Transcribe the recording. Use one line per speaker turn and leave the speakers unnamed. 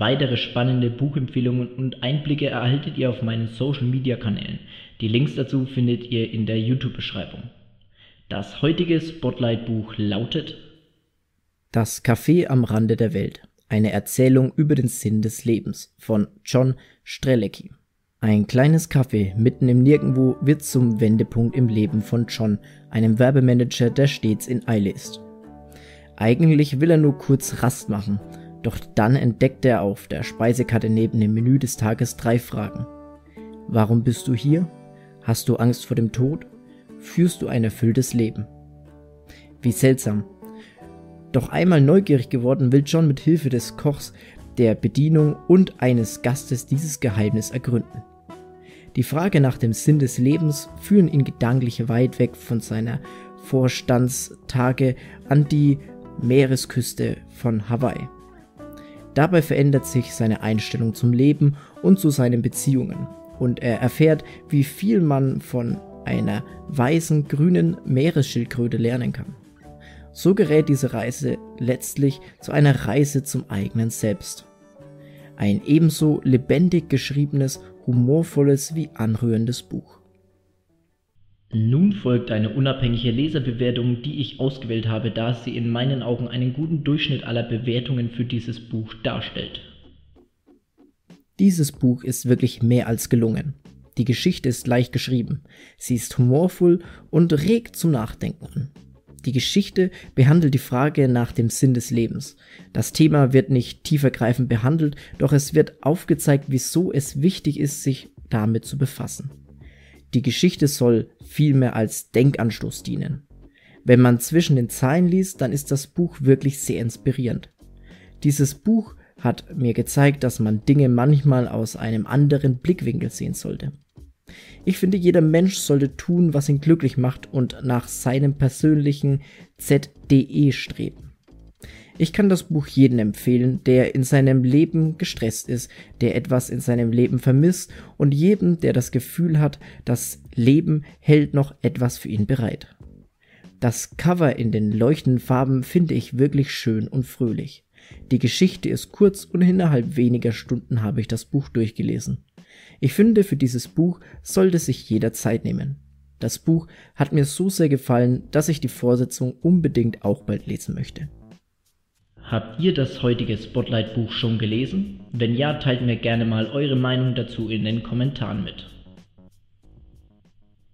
Weitere spannende Buchempfehlungen und Einblicke erhaltet ihr auf meinen Social-Media-Kanälen. Die Links dazu findet ihr in der YouTube-Beschreibung. Das heutige Spotlight-Buch lautet
Das Café am Rande der Welt. Eine Erzählung über den Sinn des Lebens von John Strelecki. Ein kleines Café mitten im Nirgendwo wird zum Wendepunkt im Leben von John, einem Werbemanager, der stets in Eile ist. Eigentlich will er nur kurz Rast machen, doch dann entdeckt er auf der Speisekarte neben dem Menü des Tages drei Fragen. Warum bist du hier? Hast du Angst vor dem Tod? Führst du ein erfülltes Leben? Wie seltsam. Doch einmal neugierig geworden, will John mit Hilfe des Kochs, der Bedienung und eines Gastes dieses Geheimnis ergründen. Die Frage nach dem Sinn des Lebens führen ihn gedanklich weit weg von seiner Vorstandstage an die Meeresküste von Hawaii. Dabei verändert sich seine Einstellung zum Leben und zu seinen Beziehungen und er erfährt, wie viel man von einer weißen grünen Meeresschildkröte lernen kann. So gerät diese Reise letztlich zu einer Reise zum eigenen Selbst. Ein ebenso lebendig geschriebenes humorvolles wie anrührendes Buch.
Nun folgt eine unabhängige Leserbewertung, die ich ausgewählt habe, da sie in meinen Augen einen guten Durchschnitt aller Bewertungen für dieses Buch darstellt.
Dieses Buch ist wirklich mehr als gelungen. Die Geschichte ist leicht geschrieben, sie ist humorvoll und regt zum Nachdenken an. Die Geschichte behandelt die Frage nach dem Sinn des Lebens. Das Thema wird nicht tiefergreifend behandelt, doch es wird aufgezeigt, wieso es wichtig ist, sich damit zu befassen. Die Geschichte soll vielmehr als Denkanstoß dienen. Wenn man zwischen den Zeilen liest, dann ist das Buch wirklich sehr inspirierend. Dieses Buch hat mir gezeigt, dass man Dinge manchmal aus einem anderen Blickwinkel sehen sollte. Ich finde, jeder Mensch sollte tun, was ihn glücklich macht und nach seinem persönlichen ZDE streben. Ich kann das Buch jedem empfehlen, der in seinem Leben gestresst ist, der etwas in seinem Leben vermisst und jedem, der das Gefühl hat, das Leben hält noch etwas für ihn bereit. Das Cover in den leuchtenden Farben finde ich wirklich schön und fröhlich. Die Geschichte ist kurz und innerhalb weniger Stunden habe ich das Buch durchgelesen. Ich finde, für dieses Buch sollte sich jeder Zeit nehmen. Das Buch hat mir so sehr gefallen, dass ich die Vorsetzung unbedingt auch bald lesen möchte.
Habt ihr das heutige Spotlight-Buch schon gelesen? Wenn ja, teilt mir gerne mal eure Meinung dazu in den Kommentaren mit.